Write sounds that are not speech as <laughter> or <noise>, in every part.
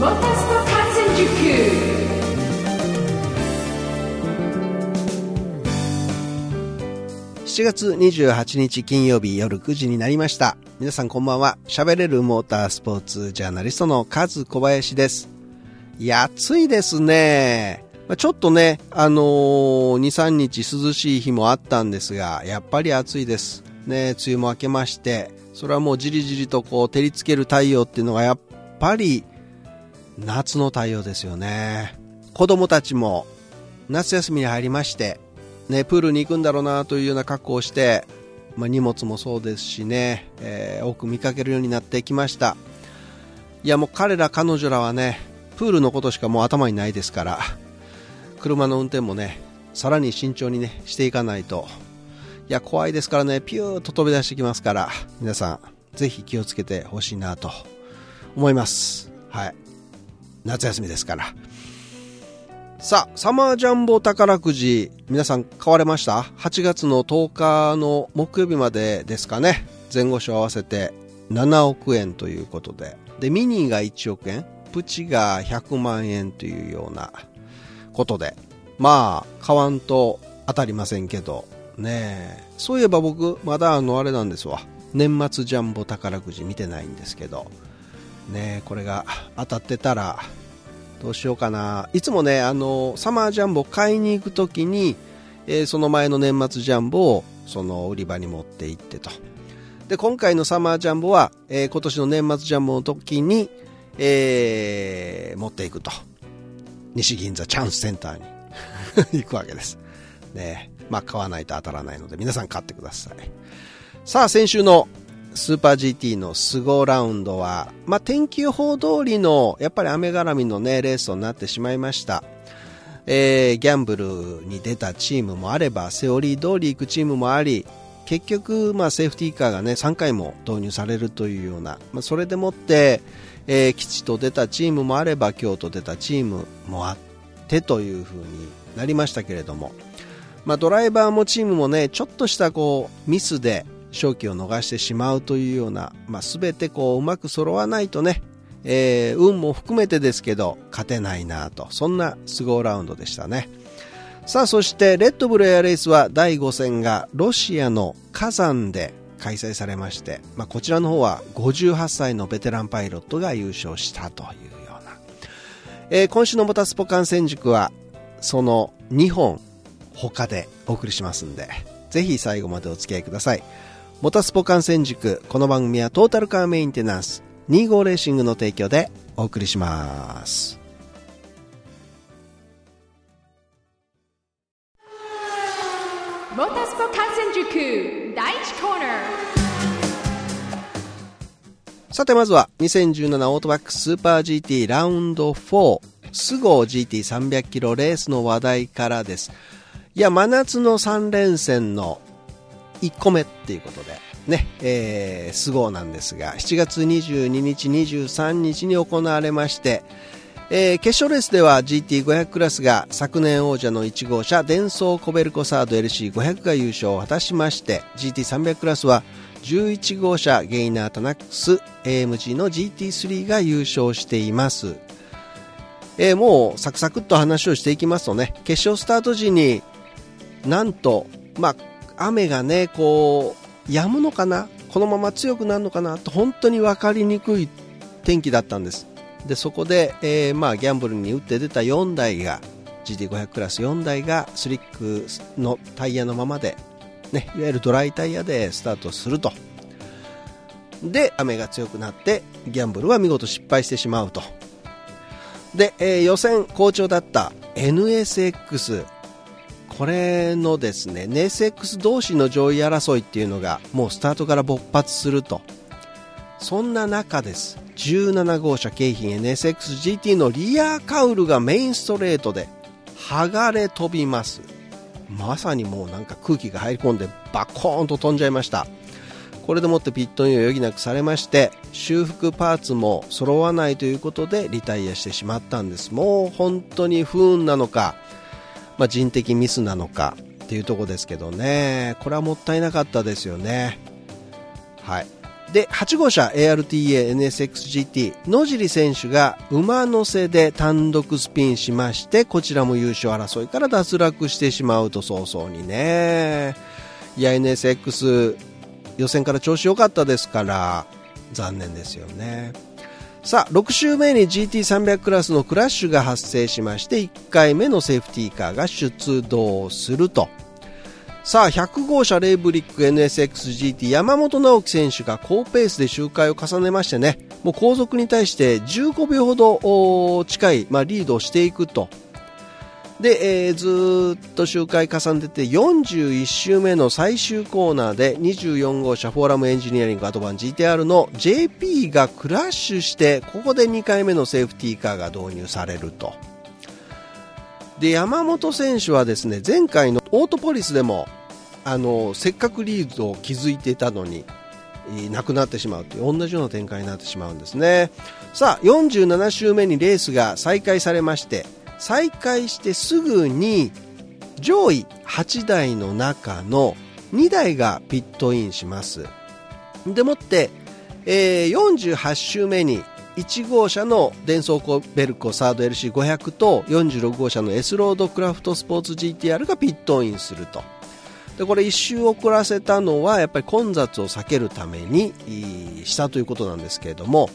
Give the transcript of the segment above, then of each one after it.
7月28日金曜日夜9時になりました。皆さんこんばんは。喋れるモータースポーツジャーナリストのカズ小林です。いや、暑いですね。ちょっとね、あのー、2、3日涼しい日もあったんですが、やっぱり暑いです。ね、梅雨も明けまして、それはもうじりじりとこう照りつける太陽っていうのがやっぱり夏の太陽ですよね。子供たちも夏休みに入りまして、ね、プールに行くんだろうなというような格好をして、まあ、荷物もそうですしね、えー多く見かけるようになってきました。いやもう彼ら彼女らはねプールのことしかもう頭にないですから車の運転もねさらに慎重にねしていかないと。いや怖いですからねピューッと飛び出してきますから皆さんぜひ気をつけてほしいなと思います。はい。夏休みですからさあ、サマージャンボ宝くじ、皆さん買われました ?8 月の10日の木曜日までですかね。前後賞合わせて7億円ということで。で、ミニが1億円、プチが100万円というようなことで。まあ、買わんと当たりませんけど、ねえ。そういえば僕、まだあの、あれなんですわ。年末ジャンボ宝くじ見てないんですけど、ね、これが当たってたら、どうしようかな。いつもね、あの、サマージャンボ買いに行くときに、えーその前の年末ジャンボを、その売り場に持って行ってと。で、今回のサマージャンボは、えー今年の年末ジャンボの時に、えー持っていくと。西銀座チャンスセンターに <laughs> 行くわけです。ねまあ買わないと当たらないので、皆さん買ってください。さあ、先週のスーパー GT のスゴラウンドは、まあ、天気予報通りの、やっぱり雨絡みのね、レースとなってしまいました。えーギャンブルに出たチームもあれば、セオリー通り行くチームもあり、結局、まあ、セーフティーカーがね、3回も導入されるというような、まあ、それでもって、えー吉と出たチームもあれば、京と出たチームもあってという風になりましたけれども、まあ、ドライバーもチームもね、ちょっとしたこう、ミスで勝機を逃してしまうというような、まあ、全てこう、うまく揃わないとね、えー運も含めてですけど、勝てないなと、そんなスゴーラウンドでしたね。さあ、そして、レッドブルエアレースは第5戦がロシアの火山で開催されまして、まあ、こちらの方は58歳のベテランパイロットが優勝したというような。えー今週のモタスポ観戦塾は、その2本他でお送りしますんで、ぜひ最後までお付き合いください。モタスポ観戦塾、この番組はトータルカーメインテナンス、25レーシングの提供でお送りします。モータースポ観戦塾第1コーナーさてまずは2017オートバックスーパー GT ラウンド4スゴー GT300 キロレースの話題からです。いや、真夏の3連戦の1個目っていうことで、ね、えー、スゴーなんですが、7月22日、23日に行われまして、えー決勝レースでは GT500 クラスが昨年王者の1号車デンソーコベルコサード LC500 が優勝を果たしまして GT300 クラスは11号車ゲイナータナックス AMG の GT3 が優勝しています、えーもうサクサクっと話をしていきますとね決勝スタート時になんとまあ雨がねこう止むのかな？このまま強くなるのかな？と本当に分かりにくい天気だったんです。でそこで、えーまあ、ギャンブルに打って出た4台が GT500 クラス4台がスリックのタイヤのままで、ね、いわゆるドライタイヤでスタートすると。で雨が強くなってギャンブルは見事失敗してしまうと。で、えー予選好調だった NSX これのですね NSX 同士の上位争いっていうのがもうスタートから勃発すると。そんな中です。17号車京浜 NSXGT のリアカウルがメインストレートで剥がれ飛びます。まさにもうなんか空気が入り込んでバコーンと飛んじゃいました。これでもってピットインを余儀なくされまして修復パーツも揃わないということでリタイアしてしまったんです。もう本当に不運なのか、まあ、人的ミスなのかっていうとこですけどねこれはもったいなかったですよねはいで、8号車 ARTA-NSXGT、野尻選手が馬乗せで単独スピンしまして、こちらも優勝争いから脱落してしまうと早々にね。いや、NSX 予選から調子良かったですから、残念ですよね。さあ、6周目に GT300 クラスのクラッシュが発生しまして、1回目のセーフティーカーが出動すると。さあ、100号車レイブリック NSXGT 山本直樹選手が高ペースで周回を重ねましてね、もう後続に対して15秒ほど近い、まあ、リードをしていくと。で、えー、ずっと周回重ねてて41周目の最終コーナーで24号車フォーラムエンジニアリングアドバン GTR の JP がクラッシュしてここで2回目のセーフティーカーが導入されると。で山本選手はですね前回のオートポリスでもあのせっかくリードを築いていたのになくなってしまうという同じような展開になってしまうんですねさあ47周目にレースが再開されまして再開してすぐに上位8台の中の2台がピットインします。でもって、えー、48周目に1号車のデンソーコベルコサード LC500 と46号車の S ロードクラフトスポーツ GTR がピットインすると。でこれ1周遅らせたのはやっぱり混雑を避けるためにしたということなんですけれども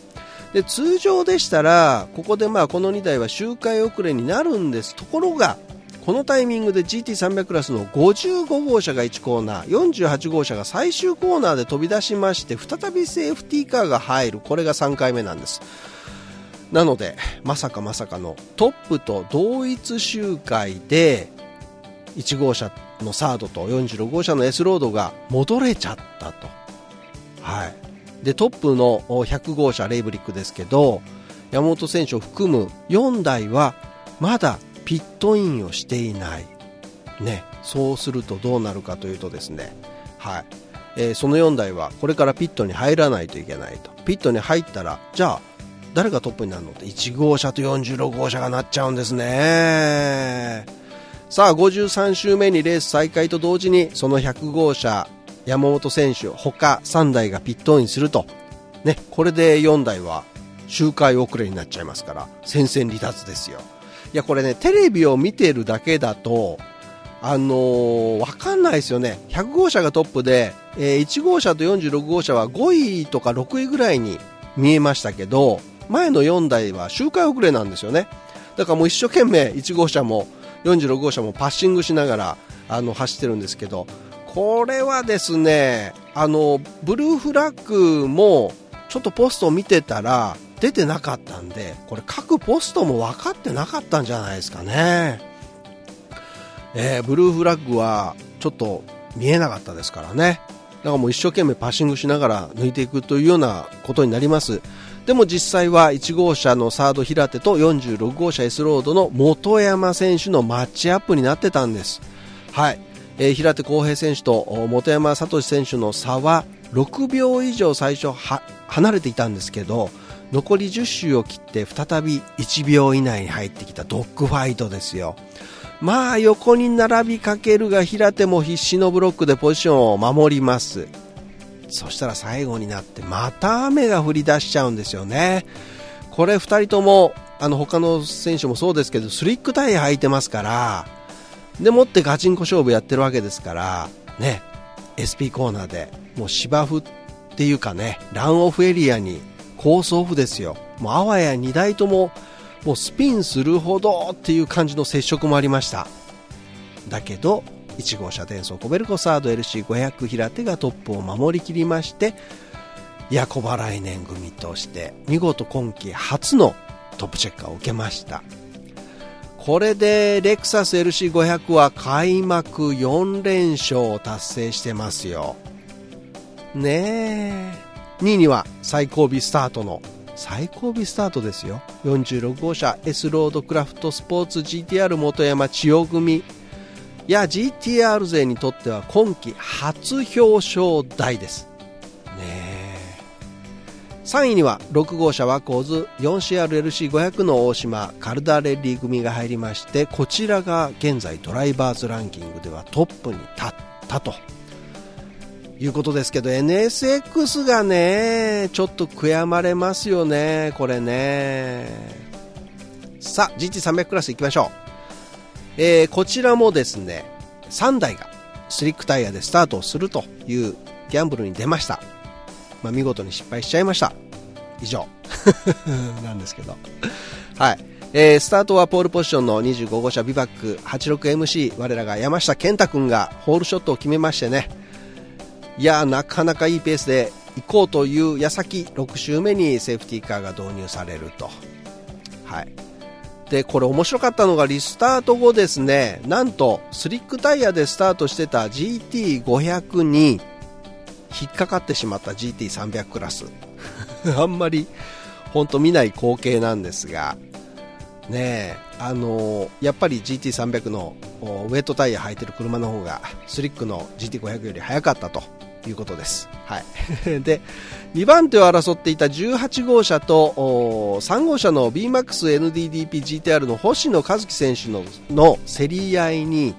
で通常でしたらここでまあこの2台は周回遅れになるんです。ところがこのタイミングで GT300 クラスの55号車が1コーナー48号車が最終コーナーで飛び出しまして再びセーフティーカーが入る。これが3回目なんです。なのでまさかまさかのトップと同一周回で1号車のサードと46号車の S ロードが戻れちゃったと、はい、でトップの100号車レイブリックですけど山本選手を含む4台はまだピットインをしていない、ね、そうするとどうなるかというとですね、はい。えー、その4台はこれからピットに入らないといけないと。ピットに入ったらじゃあ誰がトップになるのって？1号車と46号車がなっちゃうんですね。さあ53周目にレース再開と同時にその100号車山本選手他3台がピットインすると、ね、これで4台は周回遅れになっちゃいますから戦線離脱ですよ。いやこれねテレビを見てるだけだとあのー、わかんないですよね。100号車がトップで、えー、1号車と46号車は5位とか6位ぐらいに見えましたけど前の4台は周回遅れなんですよね。だからもう一生懸命1号車も46号車もパッシングしながらあの走ってるんですけどこれはですねあのブルーフラッグもちょっとポストを見てたら出てなかったんで、これ各ポストも分かってなかったんじゃないですかね。えー、ブルーフラッグはちょっと見えなかったですからね。だからもう一生懸命パッシングしながら抜いていくというようなことになります。でも実際は1号車のサード平手と46号車 S ロードの本山選手のマッチアップになってたんです。はい。えー、平手浩平選手と本山聡選手の差は6秒以上最初離れていたんですけど、残り10周を切って再び1秒以内に入ってきたドッグファイトですよ。まあ横に並びかけるが平手も必死のブロックでポジションを守ります。そしたら最後になってまた雨が降り出しちゃうんですよね。これ2人ともあの他の選手もそうですけどスリックタイヤ履いてますからでもってガチンコ勝負やってるわけですからね SP コーナーでもう芝生っていうかねランオフエリアにコースオフですよ。もうあわや2台とももうスピンするほどっていう感じの接触もありました。だけど、1号車転送コベルコサード LC500 平手がトップを守りきりまして、ヤコバ来年組として見事今季初のトップチェッカーを受けました。これでレクサス LC500 は開幕4連勝を達成してますよ。ねえ。2位には最後尾スタートの最後尾スタートですよ46号車 S ロードクラフトスポーツ GTR 本山千代組いや GTR 勢にとっては今季初表彰台ですねえ3位には6号車ワコーズ 4CRLC500 の大島カルダレッリー組が入りましてこちらが現在ドライバーズランキングではトップに立ったと。いうことですけど NSX がねちょっと悔やまれますよねこれね。さあ GT300 クラスいきましょう、えー、こちらもですね3台がスリックタイヤでスタートをするというギャンブルに出ました、まあ、見事に失敗しちゃいました。以上。<laughs> なんですけど。はい。えー、スタートはポールポジションの25号車ビバック 86MC 我らが山下健太君がホールショットを決めましてね。いやなかなかいいペースで行こうという矢先6周目にセーフティーカーが導入されると。はい。でこれ面白かったのがリスタート後ですね。なんとスリックタイヤでスタートしてた GT500 に引っかかってしまった GT300 クラス <laughs> あんまり本当見ない光景なんですがねあの、やっぱり GT300 のウェットタイヤ履いてる車の方がスリックの GT500 より速かったということです。はい。<laughs> で、2番手を争っていた18号車と3号車の BMAXNDDPGTR の星野一樹選手のの競り合いに、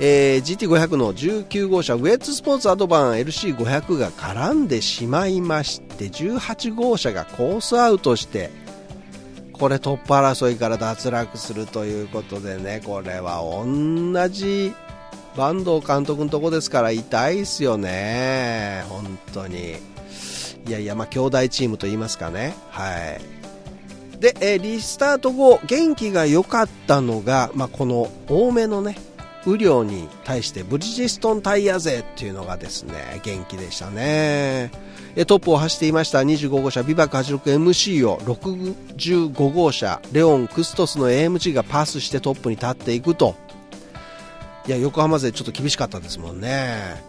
えー、GT500 の19号車ウェッツスポーツアドバン LC500 が絡んでしまいまして18号車がコースアウトしてこれトップ争いから脱落するということでね、これは同じ坂東監督のとこですから痛いですよね、本当に。いやいや、まあ、兄弟チームと言いますかね。はい。で、え、リスタート後、元気が良かったのが、まあ、この多めのね、雨量に対してブリヂストンタイヤ勢っていうのがですね、元気でしたね。トップを走っていました25号車ビバック 86MC を65号車レオン・クストスの AMG がパスしてトップに立っていくといや横浜勢ちょっと厳しかったですもんね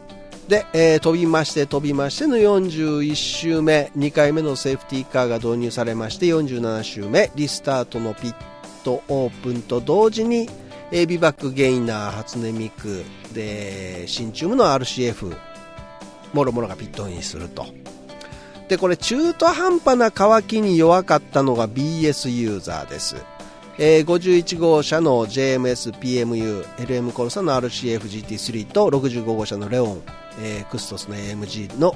で、えー、飛びまして飛びましての41周目2回目のセーフティーカーが導入されまして47周目リスタートのピットオープンと同時に、えー、ビバックゲイナー初音ミクで新チュームの RCF もろもろがピットインすると。でこれ中途半端な乾きに弱かったのが BS ユーザーです、えー、51号車の JMSPMU LM コルサの RCFGT3 と65号車のレオン、えー、クストスの AMG の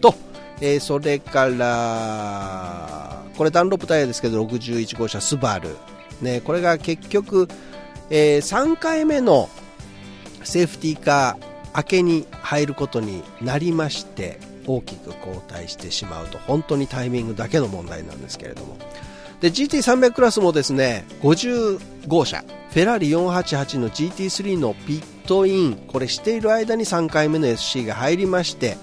と、えー、それからこれダンロップタイヤですけど61号車スバル、ね、これが結局、えー、3回目のセーフティーカー明けに入ることになりまして大きく後退してしまうと本当にタイミングだけの問題なんですけれども。で GT300 クラスもですね50号車フェラーリ488の GT3 のピットインこれしている間に3回目の SC が入りまして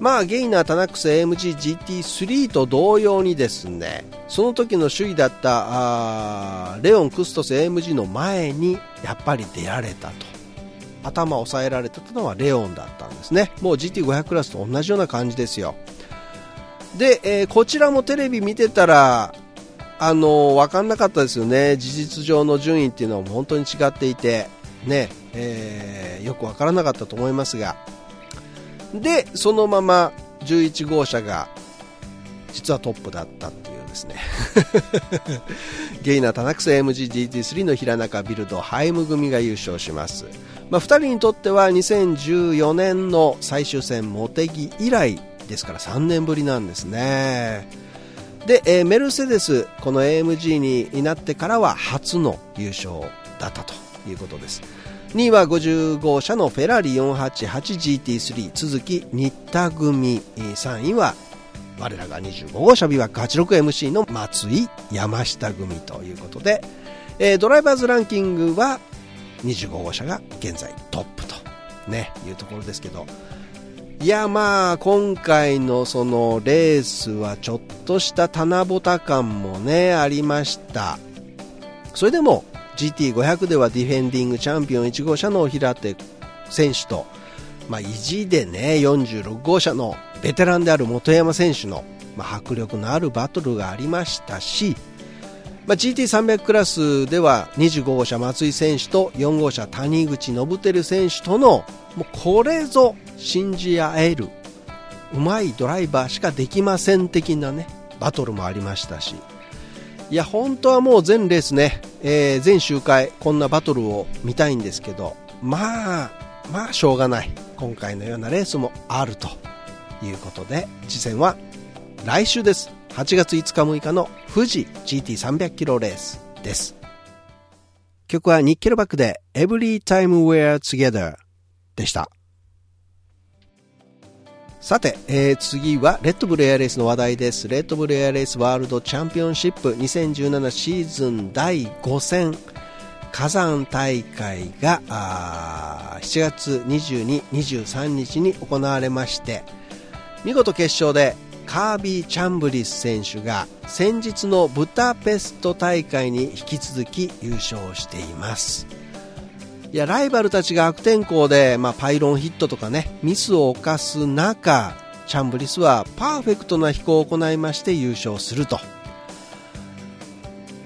まあゲイナータナックス AMG GT3 と同様にですねその時の首位だったレオン・クストス AMG の前にやっぱり出られたと。頭を押さえられてたのはレオンだったんですね。もう GT500 クラスと同じような感じですよ。で、えー、こちらもテレビ見てたらあのー、分かんなかったですよね。事実上の順位っていうのは本当に違っていてね、えー、よく分からなかったと思いますが。でそのまま11号車が実はトップだったっていうですね。<laughs> ゲイナ・タナクス MGGT3 の平中ビルドハイム組が優勝します。まあ、2人にとっては2014年の最終戦茂木以来ですから3年ぶりなんですね。で、えー、メルセデスこの AMG になってからは初の優勝だったということです。2位は50号車のフェラーリ 488GT3 続き新田組3位は我らが25号車ビバック 86MC の松井山下組ということで、えー、ドライバーズランキングは25号車が現在トップと、ね、いうところですけど、いやまあ今回のそのレースはちょっとした棚ぼた感もねありました。それでも GT500 ではディフェンディングチャンピオン1号車の平手選手と、まあ、意地でね46号車のベテランである本山選手の、まあ、迫力のあるバトルがありましたしまあ、GT300 クラスでは25号車松井選手と4号車谷口信輝選手とのもうこれぞ信じ合えるうまいドライバーしかできません的なねバトルもありましたし。いや本当はもう全レースね、えー、全周回こんなバトルを見たいんですけどまあまあしょうがない今回のようなレースもあるということで次戦は来週です。8月5日6日の富士 GT300 キロレースです。曲はニッケルバックで Every Time We're Together でした。さて、えー、次はレッドブルエアレースの話題です。レッドブルエアレースワールドチャンピオンシップ2017シーズン第5戦。火山大会が7月22、23日に行われまして。見事決勝でカービー・チャンブリス選手が先日のブタペスト大会に引き続き優勝しています。いやライバルたちが悪天候で、まあ、パイロンヒットとかねミスを犯す中チャンブリスはパーフェクトな飛行を行いまして優勝すると。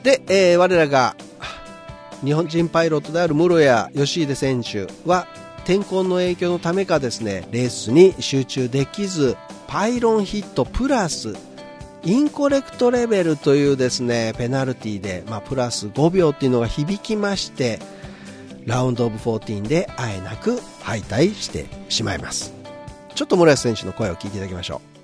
で、えー、我らが日本人パイロットである室谷義秀選手は天候の影響のためかですねレースに集中できずパイロンヒットプラスインコレクトレベルというですねペナルティで、まあ、プラス5秒っていうのが響きましてラウンドオブ14であえなく敗退してしまいますちょっと村安選手の声を聞いていただきましょう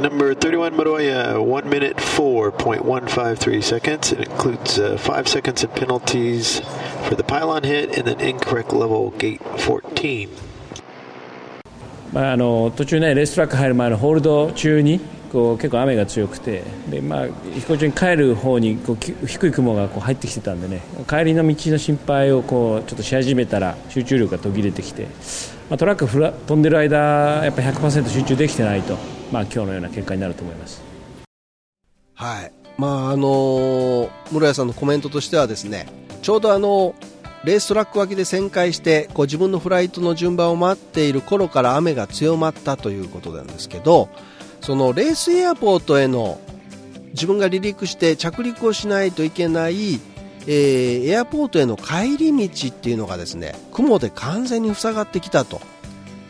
Number 31 Moroya, 1 minute 4.153 seconds. It includes uh, 5 seconds of penalties for the pylon hit and then incorrect level gate 14. まあ、あの途中ねレーストラック入る前のホールド中にこう結構雨が強くてで、まあ、飛行場に帰る方にこう低い雲がこう入ってきてたんでね帰りの道の心配をこうちょっとし始めたら集中力が途切れてきて、まあ、トラックフラ飛んでる間やっぱ100%集中できてないと、まあ、今日のような結果になると思います。はいまああの室谷さんのコメントとしてはですねちょうどあのレーストラック脇で旋回してこう自分のフライトの順番を待っている頃から雨が強まったということなんですけどそのレースエアポートへの自分が離陸して着陸をしないといけない、えー、エアポートへの帰り道っていうのがですね雲で完全に塞がってきたと。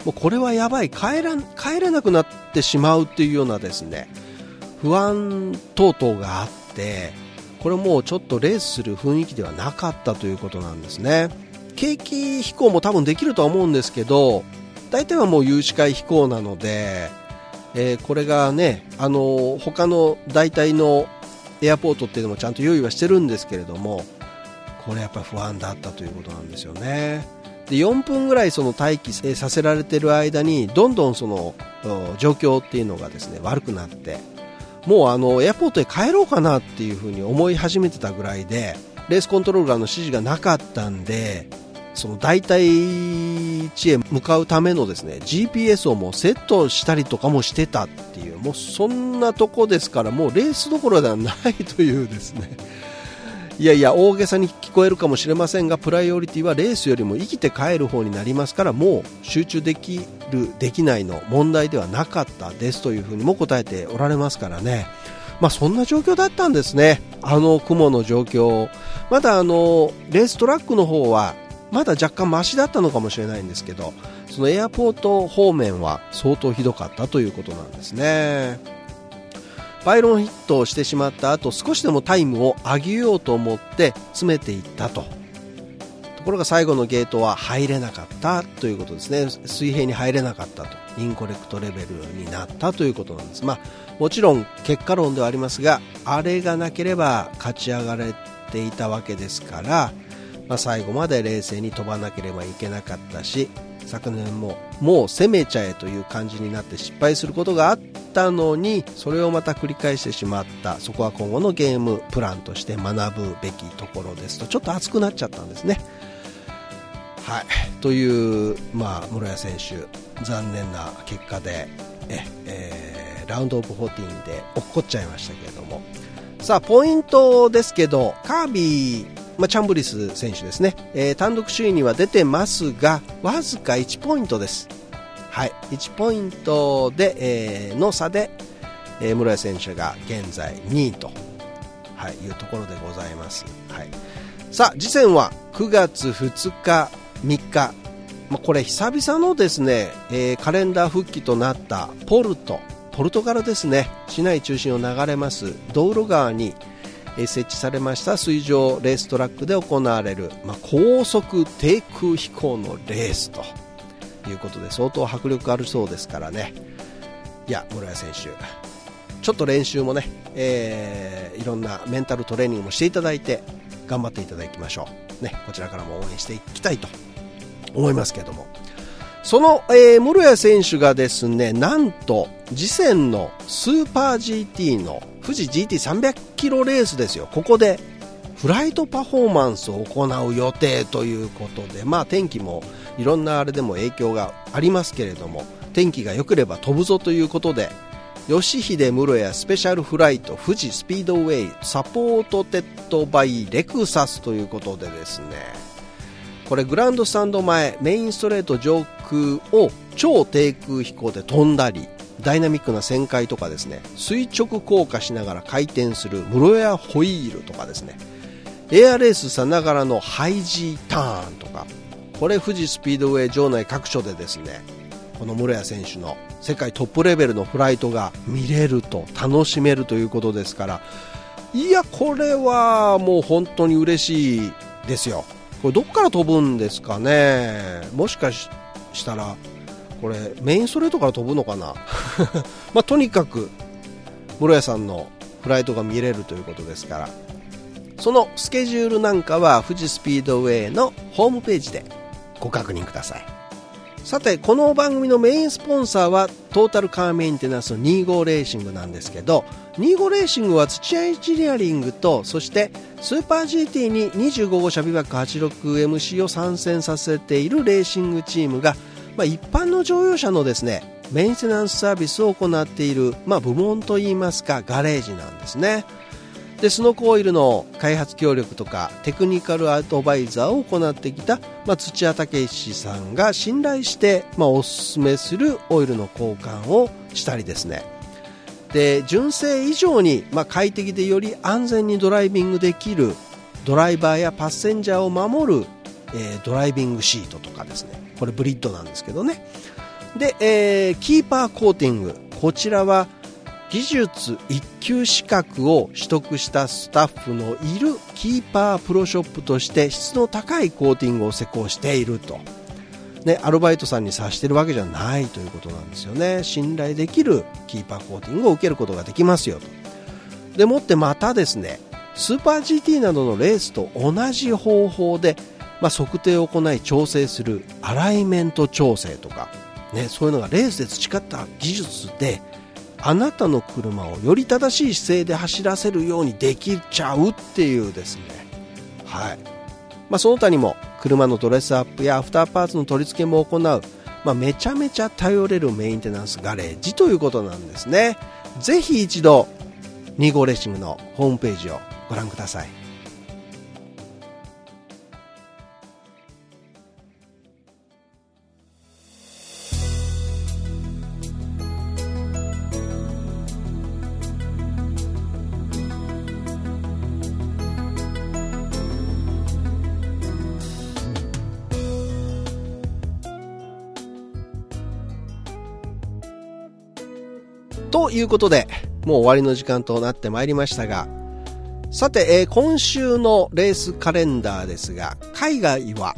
もうこれはやばい。帰ら帰れなくなってしまうっていうようなですね不安等々があってこれもうちょっとレースする雰囲気ではなかったということなんですね。景気飛行も多分できるとは思うんですけど大体はもう有視界飛行なのでえー、これがね、あのー、他の代替のエアポートっていうのもちゃんと用意はしてるんですけれどもこれやっぱ不安だったということなんですよね。で4分ぐらいその待機させられてる間にどんどんその状況っていうのがですね悪くなってもうあのエアポートへ帰ろうかなっていうふうに思い始めてたぐらいでレースコントローラーの指示がなかったんでその代替地へ向かうためのですね GPS をもうセットしたりとかもしてたっていうもうそんなとこですからもうレースどころではないというですね。<laughs> いやいや大げさに聞こえるかもしれませんがプライオリティはレースよりも生きて帰る方になりますからもう集中できるできないの問題ではなかったですというふうにも答えておられますからね。まあ、そんな状況だったんですね、あの雲の状況、まだあのレーストラックの方はまだ若干マシだったのかもしれないんですけどそのエアポート方面は相当ひどかったということなんですね。パイロンヒットをしてしまった後少しでもタイムを上げようと思って詰めていったと。ところが最後のゲートは入れなかったということですね。水平に入れなかったと。インコレクトレベルになったということなんです。まあもちろん結果論ではありますがあれがなければ勝ち上がれていたわけですからまあ、最後まで冷静に飛ばなければいけなかったし昨年ももう攻めちゃえという感じになって失敗することがあったのにそれをまた繰り返してしまった。そこは今後のゲームプランとして学ぶべきところですと。ちょっと熱くなっちゃったんですね。はい、という、まあ、室谷選手残念な結果でえ、えー、ラウンドオブ14で落っこっちゃいましたけれども。さあポイントですけどカービィまあ、チャンブリス選手ですね、えー、単独首位には出てますがわずか1ポイントです、はい、1ポイントで、えー、の差で、えー、室谷選手が現在2位と、はい、いうところでございます、はい、さあ次戦は9月2日3日。まあ、これ久々のですね、えー、カレンダー復帰となったポルト。ポルトガルですね市内中心を流れますドウロ川に設置されました水上レーストラックで行われる、まあ、高速低空飛行のレースということで相当迫力あるそうですからね。いや室谷選手ちょっと練習もね、えー、いろんなメンタルトレーニングもしていただいて頑張っていただきましょう、ね、こちらからも応援していきたいと思いますけども。その、えー、室谷選手がですねなんと次戦のスーパー GT の富士 GT300 キロレースですよ。ここでフライトパフォーマンスを行う予定ということで、まあ、天気もいろんなあれでも影響がありますけれども天気が良ければ飛ぶぞということで吉秀室谷スペシャルフライト富士スピードウェイサポートテッドバイレクサスということでですねこれグランドスタンド前メインストレート上空を超低空飛行で飛んだりダイナミックな旋回とかですね垂直降下しながら回転する室谷ホイールとかですねエアレースさながらのハイジーターンとかこれ富士スピードウェイ場内各所でですねこの室谷選手の世界トップレベルのフライトが見れると楽しめるということですからいやこれはもう本当に嬉しいですよ。これどっから飛ぶんですかね。もしかしたらこれメインストレートから飛ぶのかな？<laughs> まあ、とにかく室谷さんのフライトが見れるということですから。そのスケジュールなんかは富士スピードウェイのホームページでご確認ください。さてこの番組のメインスポンサーはトータルカーメンテナンスの25レーシングなんですけど25レーシングは土屋エンジニアリングとそしてスーパー GT に25号車ビバック 86MC を参戦させているレーシングチームが、まあ、一般の乗用車のですねメンテナンスサービスを行っている、まあ、部門といいますかガレージなんですね。でスノコイルの開発協力とかテクニカルアドバイザーを行ってきた、まあ、土屋武史さんが信頼して、まあ、おすすめするオイルの交換をしたりですね。で純正以上に、まあ、快適でより安全にドライビングできるドライバーやパッセンジャーを守る、えー、ドライビングシートとかですね。これブリッドなんですけどね。で、えー、キーパーコーティング。こちらは技術1級資格を取得したスタッフのいるキーパープロショップとして質の高いコーティングを施工していると、ね、アルバイトさんにさしてるわけじゃないということなんですよね。信頼できるキーパーコーティングを受けることができますよと。でもってまたですねスーパー GT などのレースと同じ方法で、まあ、測定を行い調整するアライメント調整とか、ね、そういうのがレースで培った技術であなたの車をより正しい姿勢で走らせるようにできちゃうっていうですね。はい。まあ、その他にも車のドレスアップやアフターパーツの取り付けも行う、まあ、めちゃめちゃ頼れるメンテナンスガレージということなんですね。ぜひ一度25レーシングのホームページをご覧ください。ということで、もう終わりの時間となってまいりましたが、さて、えー、今週のレースカレンダーですが、海外は、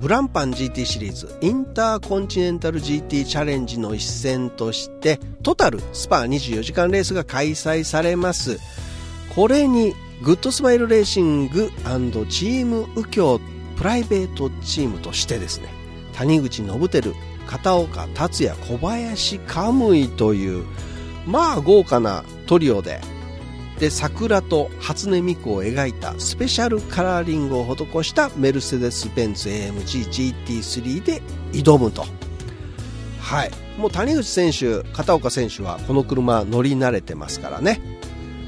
ブランパン GT シリーズインターコンチネンタル GT チャレンジの一戦としてトタルスパー24時間レースが開催されます。これにグッドスマイルレーシングチーム右京プライベートチームとしてですね谷口信輝片岡達也小林カムイというまあ豪華なトリオでで桜と初音ミクを描いたスペシャルカラーリングを施したメルセデス・ベンツ AMG GT3 で挑むと。はい。もう谷口選手片岡選手はこの車乗り慣れてますからね。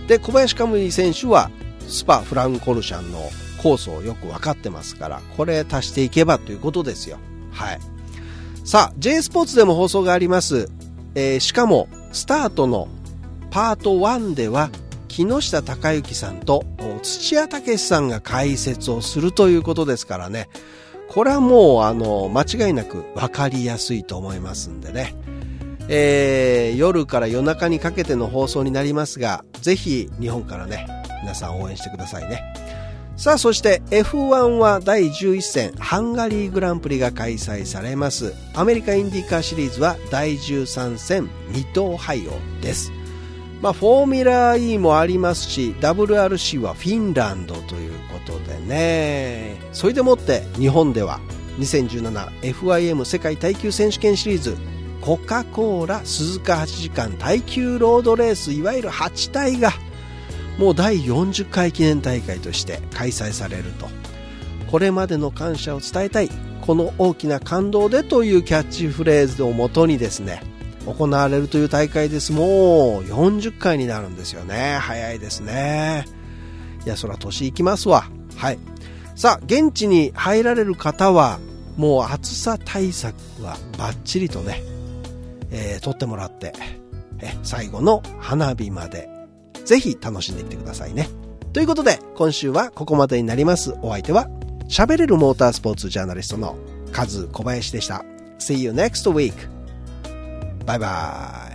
で小林カムイ選手はスパフランコルシャンのコースをよく分かってますからこれ足していけばということですよ。はい。さあ J スポーツでも放送があります、えー、しかもスタートのパート1では木下隆之さんと土屋武さんが解説をするということですからねこれはもうあの間違いなく分かりやすいと思いますんでね、えー、夜から夜中にかけての放送になりますがぜひ日本からね皆さん応援してくださいね。さあ、そして F1 は第11戦ハンガリーグランプリが開催されます。アメリカインディカーシリーズは第13戦未踏廃オです。まあ、フォーミュラー E もありますし、WRC はフィンランドということでね。それでもって日本では 2017FIM 世界耐久選手権シリーズコカ・コーラ鈴鹿8時間耐久ロードレースいわゆる8体がもう第40回記念大会として開催されると。これまでの感謝を伝えたい。この大きな感動でというキャッチフレーズをもとにですね行われるという大会です。もう40回になるんですよね。早いですね。いやそら年いきますわ。はい。さあ現地に入られる方はもう暑さ対策はバッチリとね、えー、撮ってもらってえ最後の花火までぜひ楽しんでいってくださいね。ということで、今週はここまでになります。お相手は、喋れるモータースポーツジャーナリストのカズ小林でした。See you next week. バイバーイ。